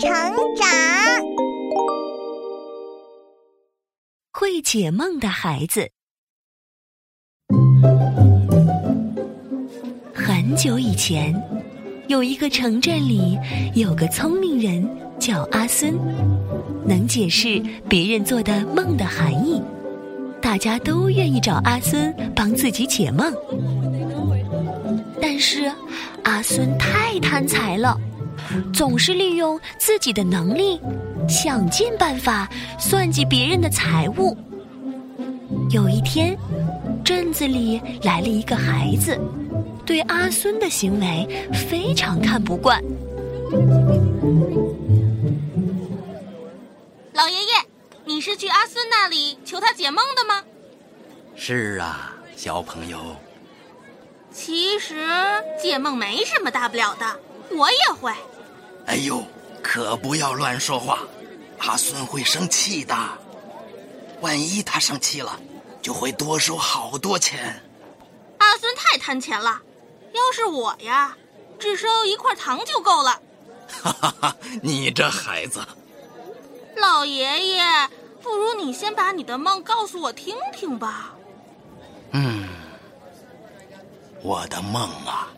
成长，会解梦的孩子。很久以前，有一个城镇里有个聪明人叫阿孙，能解释别人做的梦的含义，大家都愿意找阿孙帮自己解梦。但是，阿孙太贪财了。总是利用自己的能力，想尽办法算计别人的财物。有一天，镇子里来了一个孩子，对阿孙的行为非常看不惯。老爷爷，你是去阿孙那里求他解梦的吗？是啊，小朋友。其实解梦没什么大不了的，我也会。哎呦，可不要乱说话，阿孙会生气的。万一他生气了，就会多收好多钱。阿孙太贪钱了，要是我呀，只收一块糖就够了。哈哈哈，你这孩子。老爷爷，不如你先把你的梦告诉我听听吧。嗯，我的梦啊。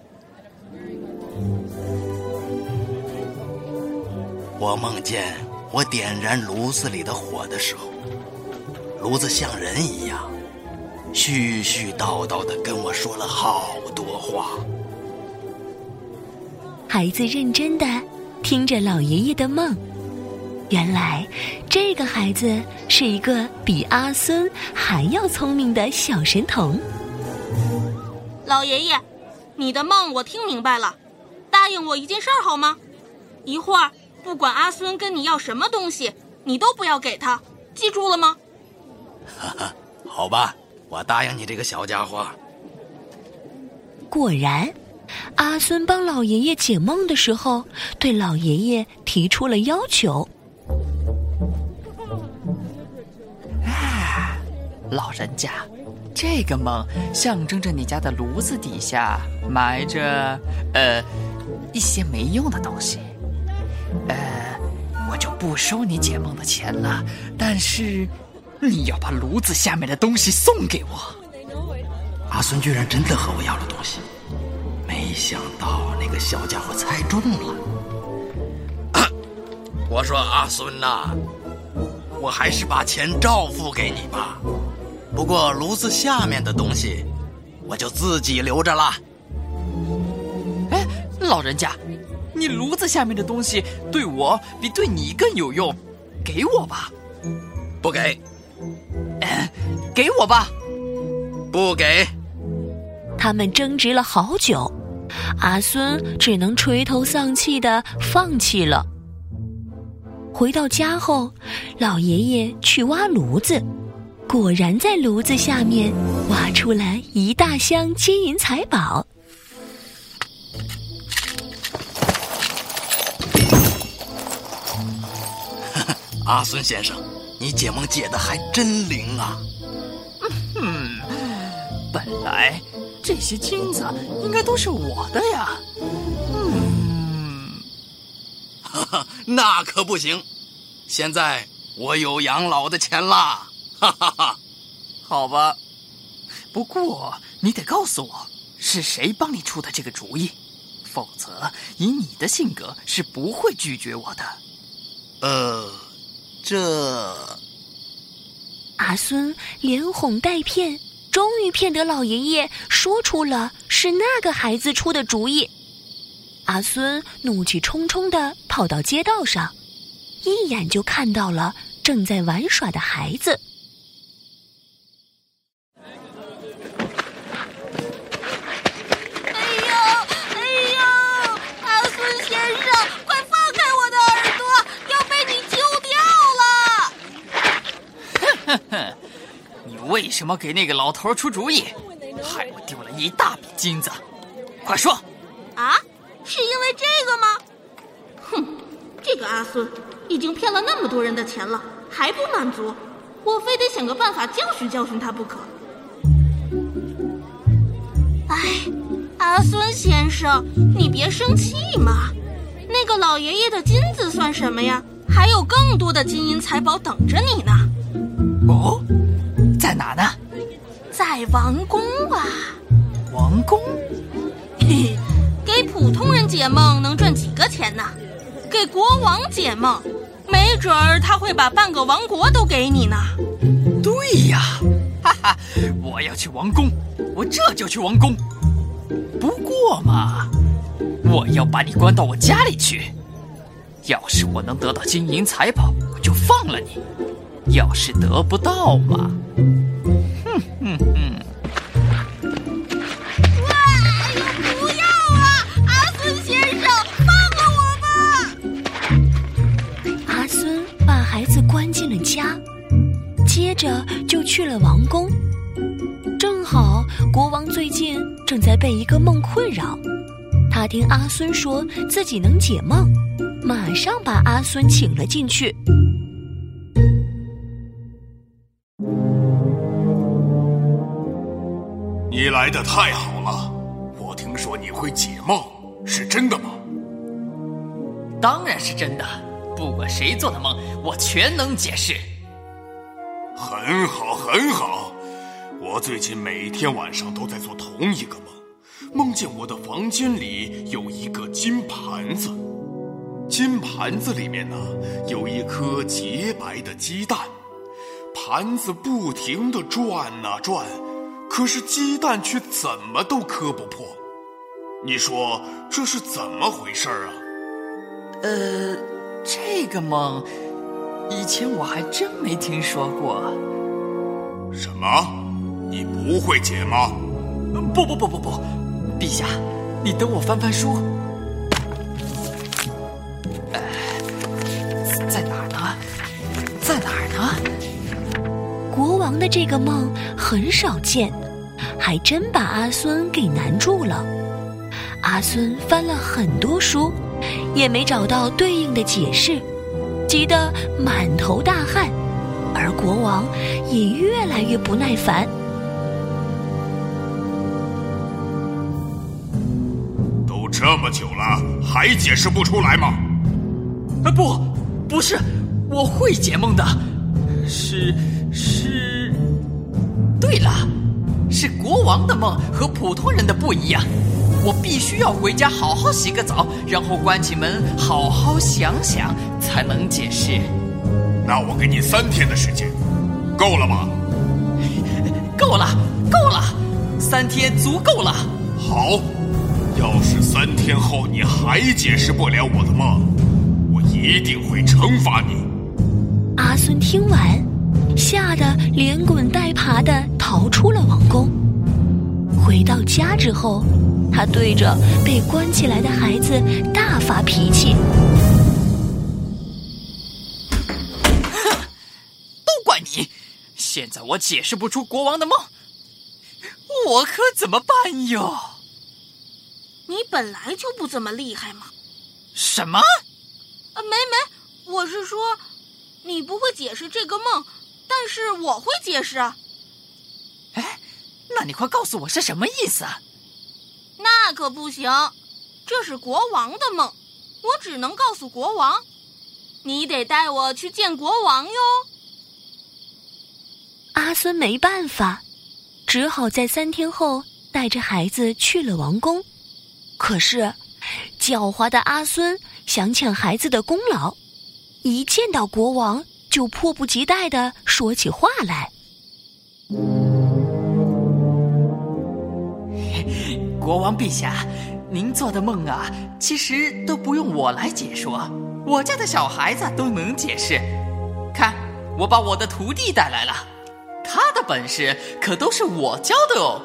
我梦见我点燃炉子里的火的时候，炉子像人一样，絮絮叨叨的跟我说了好多话。孩子认真的听着老爷爷的梦，原来这个孩子是一个比阿孙还要聪明的小神童。老爷爷，你的梦我听明白了，答应我一件事儿好吗？一会儿。不管阿孙跟你要什么东西，你都不要给他，记住了吗？哈哈，好吧，我答应你这个小家伙。果然，阿孙帮老爷爷解梦的时候，对老爷爷提出了要求。啊，老人家，这个梦象征着你家的炉子底下埋着呃一些没用的东西。呃，我就不收你解梦的钱了，但是你要把炉子下面的东西送给我。阿孙居然真的和我要了东西，没想到那个小家伙猜中了。我说阿孙呐，我还是把钱照付给你吧，不过炉子下面的东西，我就自己留着了。哎，老人家。你炉子下面的东西对我比对你更有用，给我吧。不给。给我吧。不给。他们争执了好久，阿孙只能垂头丧气的放弃了。回到家后，老爷爷去挖炉子，果然在炉子下面挖出了一大箱金银财宝。阿孙先生，你解梦解的还真灵啊！嗯，本来这些金子应该都是我的呀。嗯，哈哈，那可不行！现在我有养老的钱啦！哈哈哈。好吧，不过你得告诉我是谁帮你出的这个主意，否则以你的性格是不会拒绝我的。呃。这阿孙连哄带骗，终于骗得老爷爷说出了是那个孩子出的主意。阿孙怒气冲冲的跑到街道上，一眼就看到了正在玩耍的孩子。哼，你为什么给那个老头出主意，害我丢了一大笔金子？快说！啊，是因为这个吗？哼，这个阿孙已经骗了那么多人的钱了，还不满足，我非得想个办法教训教训他不可。哎，阿孙先生，你别生气嘛，那个老爷爷的金子算什么呀？还有更多的金银财宝等着你呢。哦，在哪呢？在王宫啊。王宫？嘿嘿，给普通人解梦能赚几个钱呢？给国王解梦，没准儿他会把半个王国都给你呢。对呀，哈哈，我要去王宫，我这就去王宫。不过嘛，我要把你关到我家里去。要是我能得到金银财宝，我就放了你；要是得不到嘛，哼哼哼！哇！不要啊，阿孙先生，放了我吧！阿孙把孩子关进了家，接着就去了王宫。正好国王最近正在被一个梦困扰，他听阿孙说自己能解梦。马上把阿孙请了进去。来的太好了，我听说你会解梦，是真的吗？当然是真的，不管谁做的梦，我全能解释。很好，很好。我最近每天晚上都在做同一个梦，梦见我的房间里有一个金盘子。金盘子里面呢有一颗洁白的鸡蛋，盘子不停的转呐转，可是鸡蛋却怎么都磕不破。你说这是怎么回事啊？呃，这个梦以前我还真没听说过。什么？你不会解吗？不不不不不，陛下，你等我翻翻书。这个梦很少见，还真把阿孙给难住了。阿孙翻了很多书，也没找到对应的解释，急得满头大汗。而国王也越来越不耐烦。都这么久了，还解释不出来吗？啊，不，不是，我会解梦的，是。是，对了，是国王的梦和普通人的不一样。我必须要回家好好洗个澡，然后关起门好好想想，才能解释。那我给你三天的时间，够了吗？够了，够了，三天足够了。好，要是三天后你还解释不了我的梦，我一定会惩罚你。阿孙听完。吓得连滚带爬的逃出了王宫。回到家之后，他对着被关起来的孩子大发脾气：“哼，都怪你！现在我解释不出国王的梦，我可怎么办哟？”你本来就不怎么厉害嘛。什么？啊，没没，我是说，你不会解释这个梦。但是我会解释。哎，那你快告诉我是什么意思？那可不行，这是国王的梦，我只能告诉国王。你得带我去见国王哟。阿孙没办法，只好在三天后带着孩子去了王宫。可是，狡猾的阿孙想抢孩子的功劳，一见到国王。就迫不及待的说起话来。国王陛下，您做的梦啊，其实都不用我来解说，我家的小孩子都能解释。看，我把我的徒弟带来了，他的本事可都是我教的哦。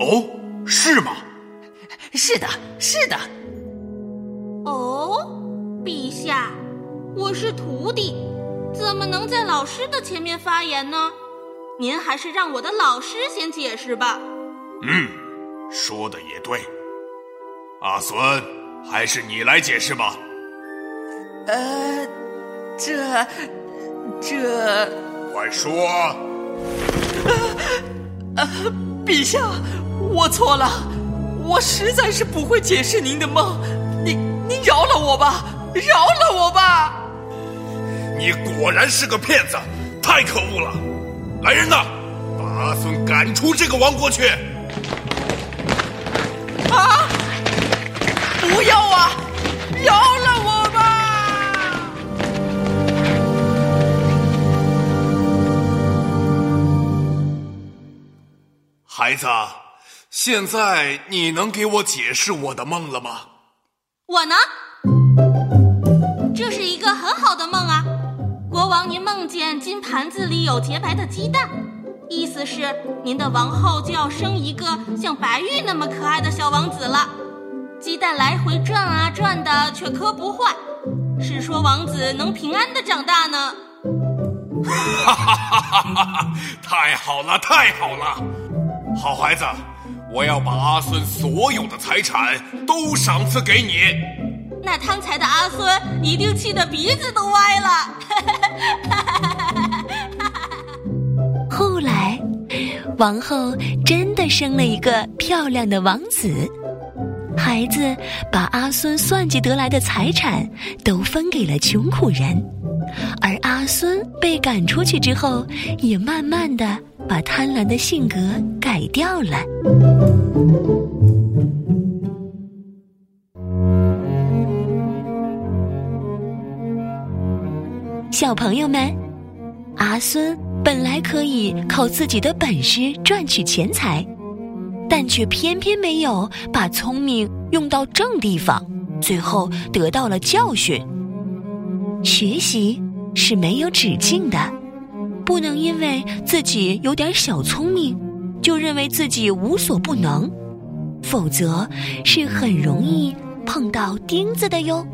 哦，是吗？是的，是的。哦，陛下，我是徒弟。怎么能在老师的前面发言呢？您还是让我的老师先解释吧。嗯，说的也对。阿孙，还是你来解释吧。呃，这，这，快说。啊，陛下，我错了，我实在是不会解释您的梦。您，您饶了我吧，饶了我吧！你果然是个骗子，太可恶了！来人呐，把阿孙赶出这个王国去！啊！不要啊！饶了我吧！孩子，现在你能给我解释我的梦了吗？我呢？这是一个很好的梦啊！王，您梦见金盘子里有洁白的鸡蛋，意思是您的王后就要生一个像白玉那么可爱的小王子了。鸡蛋来回转啊转的，却磕不坏，是说王子能平安的长大呢。哈哈哈哈哈哈！太好了，太好了！好孩子，我要把阿孙所有的财产都赏赐给你。那贪财的阿孙一定气得鼻子都歪了。后来，王后真的生了一个漂亮的王子。孩子把阿孙算计得来的财产都分给了穷苦人，而阿孙被赶出去之后，也慢慢的把贪婪的性格改掉了。小朋友们，阿孙本来可以靠自己的本事赚取钱财。但却偏偏没有把聪明用到正地方，最后得到了教训。学习是没有止境的，不能因为自己有点小聪明，就认为自己无所不能，否则是很容易碰到钉子的哟。